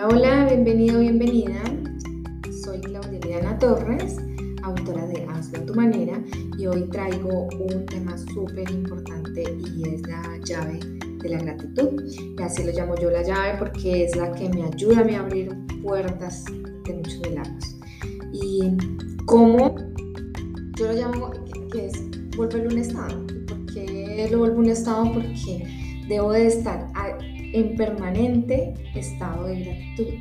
Hola, bienvenido, bienvenida. Soy Claudia Liana Torres, autora de Hazlo a tu manera, y hoy traigo un tema súper importante y es la llave de la gratitud. Y así lo llamo yo la llave porque es la que me ayuda a abrir puertas de muchos milagros. Y cómo yo lo llamo que es volverlo un estado. ¿Por qué lo vuelvo un estado? Porque debo de estar en permanente estado de gratitud.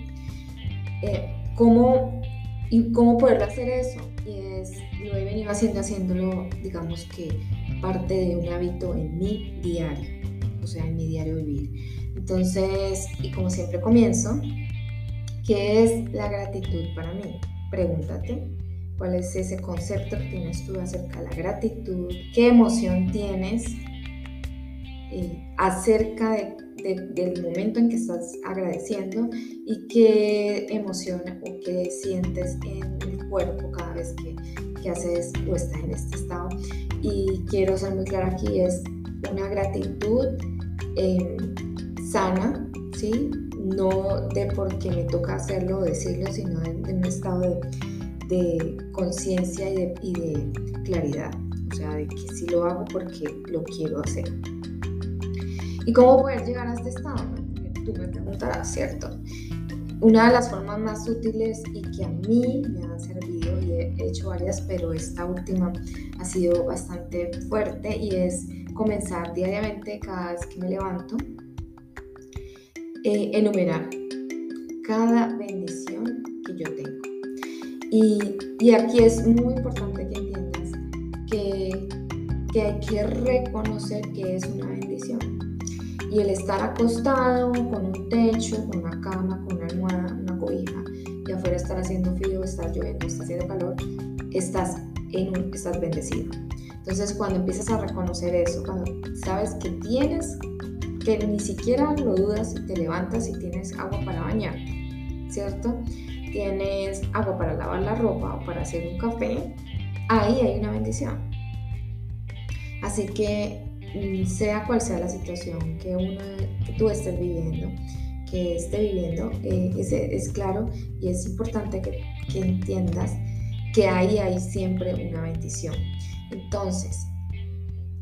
Eh, ¿cómo, ¿Y cómo poder hacer eso? Y es, lo he venido haciendo, haciéndolo, digamos que parte de un hábito en mi diario, o sea, en mi diario vivir. Entonces, y como siempre comienzo, ¿qué es la gratitud para mí? Pregúntate, ¿cuál es ese concepto que tienes tú acerca de la gratitud? ¿Qué emoción tienes eh, acerca de del momento en que estás agradeciendo y qué emoción o qué sientes en el cuerpo cada vez que, que haces o estás en este estado. Y quiero ser muy clara aquí, es una gratitud em, sana, ¿sí? No de porque me toca hacerlo o decirlo, sino de, un estado de, de conciencia y de, y de claridad. O sea, de que sí lo hago porque lo quiero hacer. ¿Y cómo poder llegar a este estado? Tú me preguntarás, ¿cierto? Una de las formas más útiles y que a mí me han servido, y he hecho varias, pero esta última ha sido bastante fuerte, y es comenzar diariamente cada vez que me levanto, eh, enumerar cada bendición que yo tengo. Y, aquí es muy importante que entiendas que, que hay que reconocer que es una bendición y el estar acostado con un techo, con una cama, con una almohada, una cobija, y afuera estar haciendo frío, estar lloviendo, está haciendo calor, estás, en un, estás bendecido. Entonces cuando empiezas a reconocer eso, cuando sabes que tienes, que ni siquiera lo dudas y te levantas y tienes agua para bañar, ¿cierto? Tienes agua para lavar la ropa o para hacer un café, ahí hay una bendición. Así que sea cual sea la situación que, uno, que tú estés viviendo, que esté viviendo, eh, es, claro y es importante que, que, entiendas que ahí hay siempre una bendición. Entonces,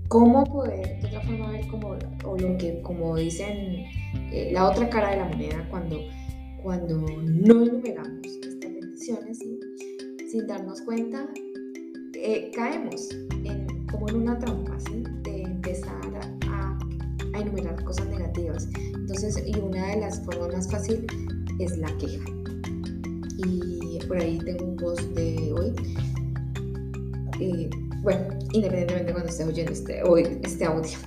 ¿cómo poder de otra forma ver como, o lo que, como dicen, eh, la otra cara de la moneda cuando, cuando no enumeramos estas bendiciones sin darnos cuenta, eh, caemos en, como en una trampa, ¿sí? A, enumerar cosas negativas. Entonces, y una de las formas más fáciles es la queja. Y por ahí tengo un post de hoy. Eh, bueno, independientemente de cuando estés oyendo este, hoy, este audio,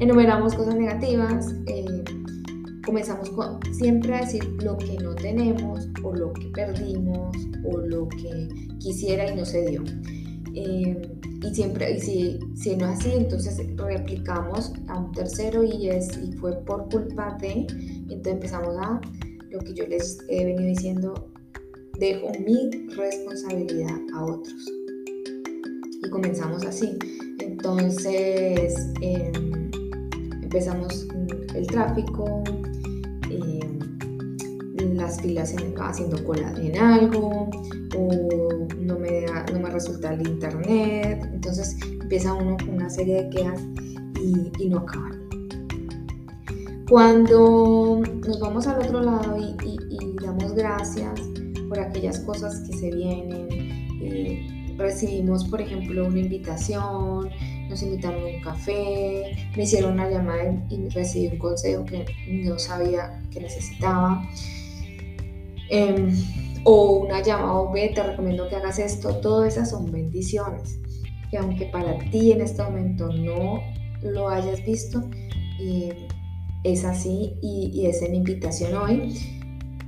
enumeramos cosas negativas, eh, comenzamos siempre a decir lo que no tenemos o lo que perdimos o lo que quisiera y no se dio. Eh, y siempre, y si, si no es así, entonces replicamos a un tercero y, es, y fue por culpa de, entonces empezamos a lo que yo les he venido diciendo, dejo mi responsabilidad a otros. Y comenzamos así. Entonces em, empezamos el tráfico, em, las filas haciendo cola en algo, o no me resulta el internet. Entonces empieza uno con una serie de quejas y, no acaban. Cuando nos vamos al otro lado y, damos gracias por aquellas cosas que se vienen, eh, recibimos, por ejemplo, una invitación, nos invitaron a un café, me hicieron una llamada y recibí un consejo que no sabía que necesitaba. Em, o una llamada o ve, te recomiendo que hagas esto, todas esas son bendiciones. Que aunque para ti en este momento no lo hayas visto, eh, es así y, y es en invitación hoy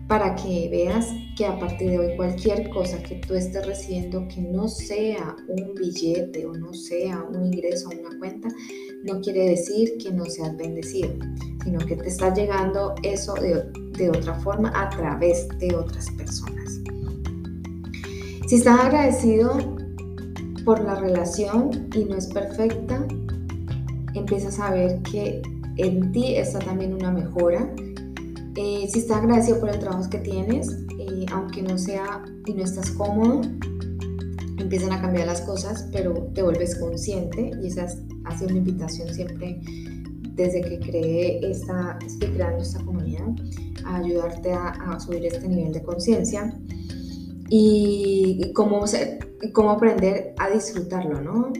para que veas que a partir de hoy cualquier cosa que tú estés recibiendo que no sea un billete o no sea un ingreso a una cuenta, no quiere decir que no seas bendecido, sino que te está llegando eso de, de otra forma a través de otras personas. Si estás agradecido por la relación y no es perfecta, empiezas a ver que en ti está también una mejora. Eh, si estás agradecido por el trabajo que tienes, eh, aunque no sea y no estás cómodo, empiezan a cambiar las cosas, pero te vuelves consciente y esa ha sido mi invitación siempre desde que creé esta, estoy creando esta comunidad, a ayudarte a, subir este nivel de conciencia y, cómo, cómo aprender a disfrutarlo, ¿no?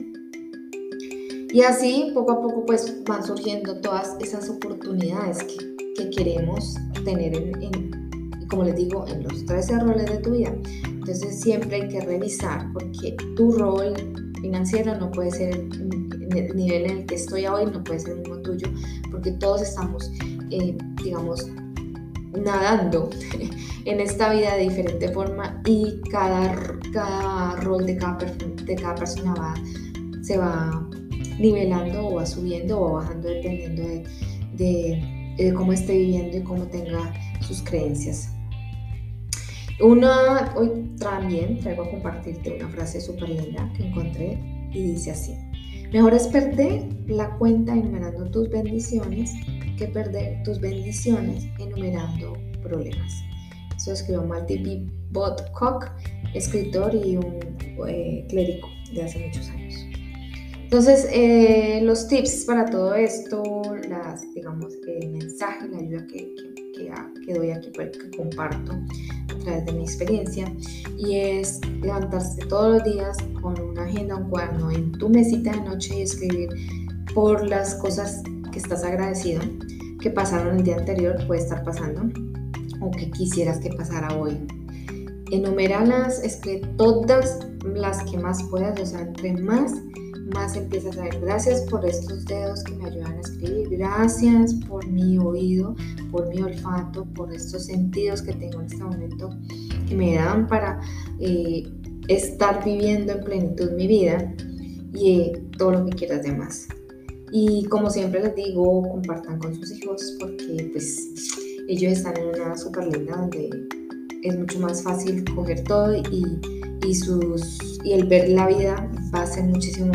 Y así poco a poco pues van surgiendo todas esas oportunidades que, que queremos tener en, como les digo, en los 13 roles de tu vida. Entonces siempre hay que revisar porque tu rol financiero no puede ser el nivel en el que estoy hoy, no puede ser el mismo tuyo, porque todos estamos, eh, digamos, nadando en esta vida de diferente forma y cada, cada rol de cada, de cada persona va, se va nivelando o va subiendo o bajando dependiendo de, de cómo esté viviendo y cómo tenga sus creencias. Una, hoy también traigo a compartirte una frase súper linda que encontré y dice así. Mejor es perder la cuenta enumerando tus bendiciones que perder tus bendiciones enumerando problemas. Eso escribió Malty B. Botcock, escritor y un eh, clérigo de hace muchos años. Entonces, eh, los tips para todo esto, las, digamos, el mensaje, la ayuda que, que, doy aquí, que comparto, de mi experiencia y es levantarse todos los días con una agenda, un cuaderno en tu mesita de noche y escribir por las cosas que estás agradecido, que pasaron el día anterior, puede estar pasando, o que quisieras que pasara hoy. Enuméralas, escribe todas las que más puedas, o sea, entre más más empiezas a ver. Gracias por estos dedos que me ayudan a escribir. Gracias por mi oído, por mi olfato, por estos sentidos que tengo en este momento que me dan para eh, estar viviendo en plenitud mi vida y eh, todo lo que quieras de más. Y como siempre les digo, compartan con sus hijos porque pues ellos están en una super linda donde es mucho más fácil coger todo y, y, sus, y el ver la vida va a ser muchísimo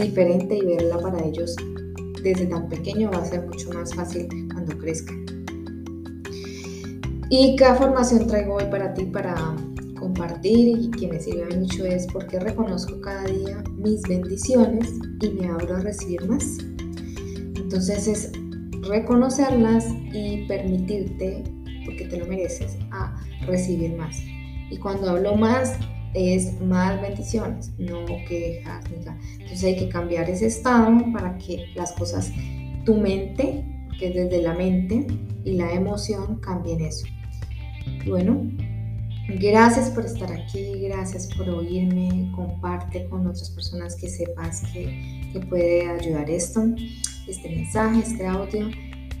diferente y verla para ellos desde tan pequeño va a ser mucho más fácil cuando crezcan. ¿Y qué formación traigo hoy para ti para compartir y que me sirve mucho es porque reconozco cada día mis bendiciones y me abro a recibir más? Entonces es reconocerlas y permitirte, porque te lo mereces, a recibir más. Y cuando hablo más, es más bendiciones, no quejas. Entonces hay que cambiar ese estado para que las cosas, tu mente, que desde la mente y la emoción cambien eso. Bueno, gracias por estar aquí, gracias por oírme, comparte con otras personas que sepas que, que puede ayudar esto, este mensaje, este audio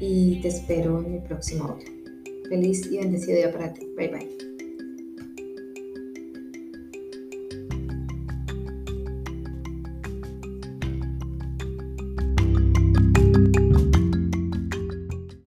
y te espero en mi próximo audio. Feliz y bendecido día para ti. Bye bye.